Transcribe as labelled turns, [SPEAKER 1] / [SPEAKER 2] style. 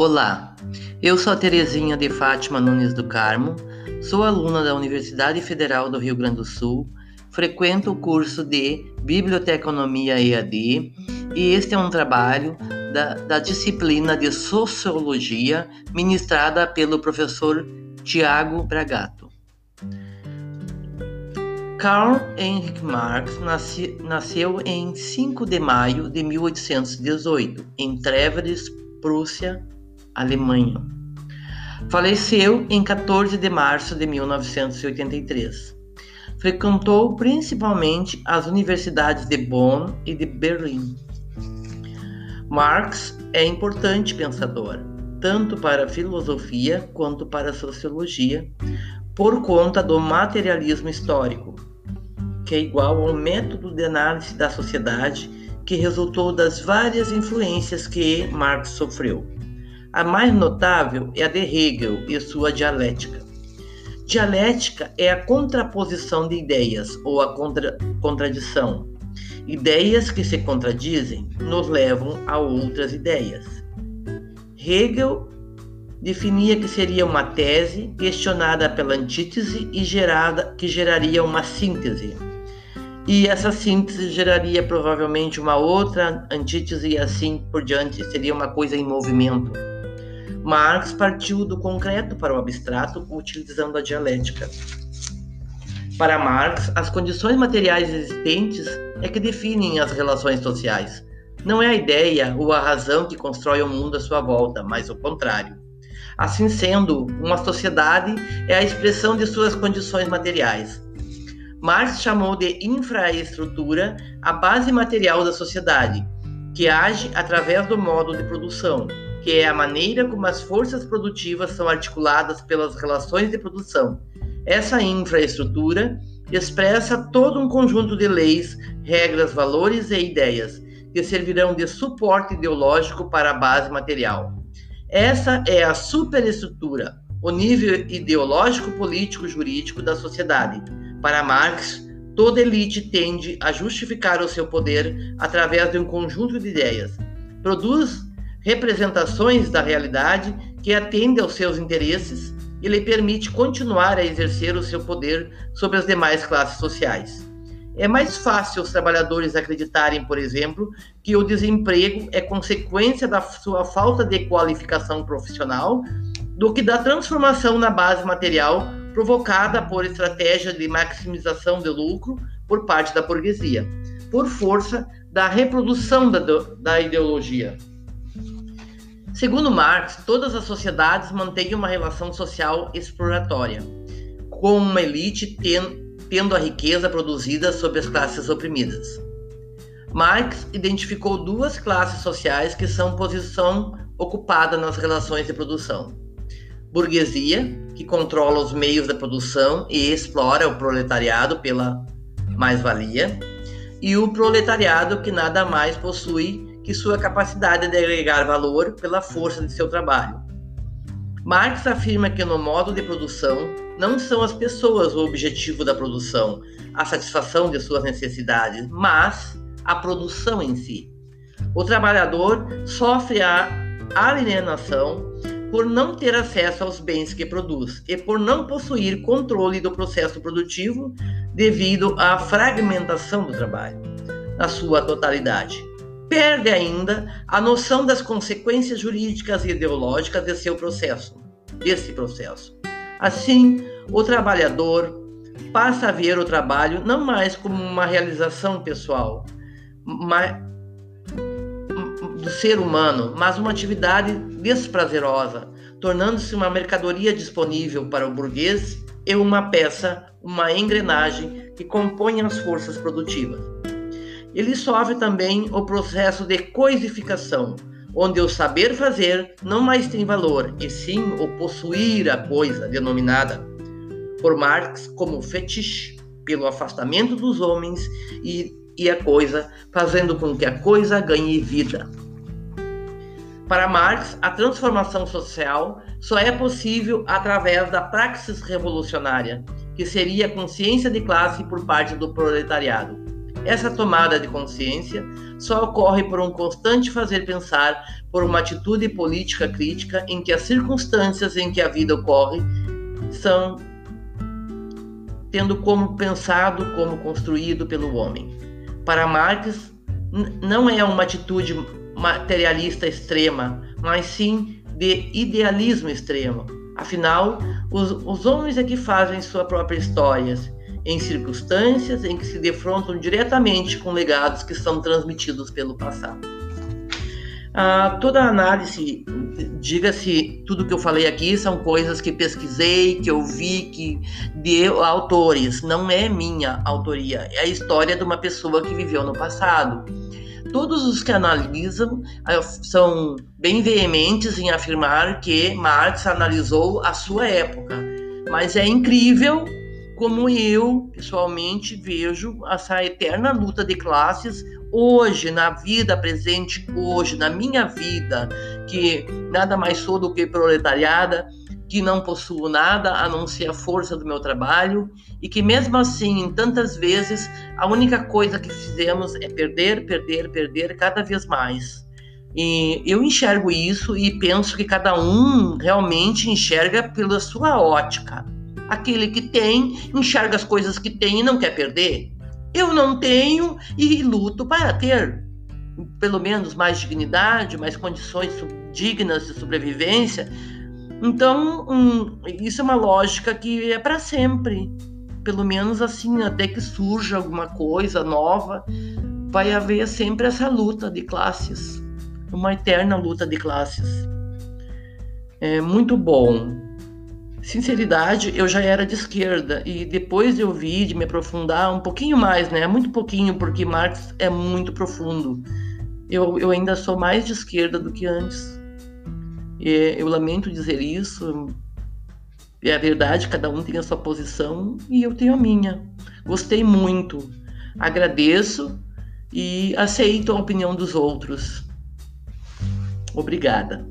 [SPEAKER 1] Olá, eu sou a Terezinha de Fátima Nunes do Carmo, sou aluna da Universidade Federal do Rio Grande do Sul, frequento o curso de Biblioteconomia EAD e este é um trabalho da, da disciplina de Sociologia ministrada pelo professor Tiago Bragato. Karl Heinrich Marx nasce, nasceu em 5 de maio de 1818 em Treveris, Prússia, Alemanha. Faleceu em 14 de março de 1983. Frequentou principalmente as universidades de Bonn e de Berlim. Marx é importante pensador, tanto para a filosofia quanto para a sociologia, por conta do materialismo histórico, que é igual ao método de análise da sociedade que resultou das várias influências que Marx sofreu. A mais notável é a de Hegel e sua dialética. Dialética é a contraposição de ideias ou a contra contradição. Ideias que se contradizem nos levam a outras ideias. Hegel definia que seria uma tese questionada pela antítese e gerada, que geraria uma síntese. E essa síntese geraria provavelmente uma outra antítese e assim por diante, seria uma coisa em movimento. Marx partiu do concreto para o abstrato utilizando a dialética. Para Marx, as condições materiais existentes é que definem as relações sociais. Não é a ideia ou a razão que constrói o mundo à sua volta, mas o contrário. Assim sendo, uma sociedade é a expressão de suas condições materiais. Marx chamou de infraestrutura a base material da sociedade, que age através do modo de produção, que é a maneira como as forças produtivas são articuladas pelas relações de produção. Essa infraestrutura expressa todo um conjunto de leis, regras, valores e ideias que servirão de suporte ideológico para a base material. Essa é a superestrutura, o nível ideológico, político, jurídico da sociedade. Para Marx, toda elite tende a justificar o seu poder através de um conjunto de ideias. Produz representações da realidade que atendem aos seus interesses e lhe permite continuar a exercer o seu poder sobre as demais classes sociais. É mais fácil os trabalhadores acreditarem, por exemplo, que o desemprego é consequência da sua falta de qualificação profissional do que da transformação na base material provocada por estratégia de maximização de lucro por parte da burguesia, por força da reprodução da, da ideologia. Segundo Marx, todas as sociedades mantêm uma relação social exploratória, com uma elite tendo a riqueza produzida sob as classes oprimidas. Marx identificou duas classes sociais que são posição ocupada nas relações de produção: burguesia, que controla os meios da produção e explora o proletariado pela mais-valia, e o proletariado, que nada mais possui que sua capacidade de agregar valor pela força de seu trabalho. Marx afirma que no modo de produção não são as pessoas o objetivo da produção, a satisfação de suas necessidades, mas a produção em si. O trabalhador sofre a alienação por não ter acesso aos bens que produz e por não possuir controle do processo produtivo devido à fragmentação do trabalho, na sua totalidade perde ainda a noção das consequências jurídicas e ideológicas de seu processo, desse processo. Assim, o trabalhador passa a ver o trabalho não mais como uma realização pessoal do ser humano, mas uma atividade desprazerosa, tornando-se uma mercadoria disponível para o burguês e uma peça, uma engrenagem que compõe as forças produtivas. Ele sofre também o processo de coisificação, onde o saber fazer não mais tem valor, e sim o possuir a coisa, denominada por Marx como fetiche, pelo afastamento dos homens e, e a coisa, fazendo com que a coisa ganhe vida. Para Marx, a transformação social só é possível através da praxis revolucionária, que seria a consciência de classe por parte do proletariado Essa tomada de consciência só ocorre por um constante fazer pensar, por uma atitude política crítica em que as circunstâncias em que a vida ocorre são tendo como pensado, como construído pelo homem. Para Marx, não é uma atitude materialista extrema, mas sim de idealismo extremo. Afinal, os, os homens é que fazem sua própria história, em circunstâncias em que se defrontam diretamente com legados que são transmitidos pelo passado. Ah, toda análise, diga-se, tudo que eu falei aqui são coisas que pesquisei, que eu vi, que de autores, não é minha autoria, é a história de uma pessoa que viveu no passado. Todos os que analisam ah, são bem veementes em afirmar que Marx analisou a sua época, mas é incrível como eu, pessoalmente, vejo essa eterna luta de classes hoje, na vida presente, hoje, na minha vida, que nada mais sou do que proletariada, que não possuo nada a não ser a força do meu trabalho e que mesmo assim, tantas vezes, a única coisa que fizemos é perder, perder, perder cada vez mais. E eu enxergo isso e penso que cada um realmente enxerga pela sua ótica. Aquele que tem, enxerga as coisas que tem e não quer perder. Eu não tenho e luto para ter pelo menos mais dignidade, mais condições dignas de sobrevivência. Então, um, isso é uma lógica que é para sempre. Pelo menos assim, até que surja alguma coisa nova, vai haver sempre essa luta de classes, uma eterna luta de classes. É muito bom sinceridade, eu já era de esquerda e depois eu vi de me aprofundar um pouquinho mais, né? Muito pouquinho, porque Marx é muito profundo. Eu, eu ainda sou mais de esquerda do que antes. E eu lamento dizer isso. É a verdade, cada um tem a sua posição e eu tenho a minha. Gostei muito, agradeço e aceito a opinião dos outros. Obrigada.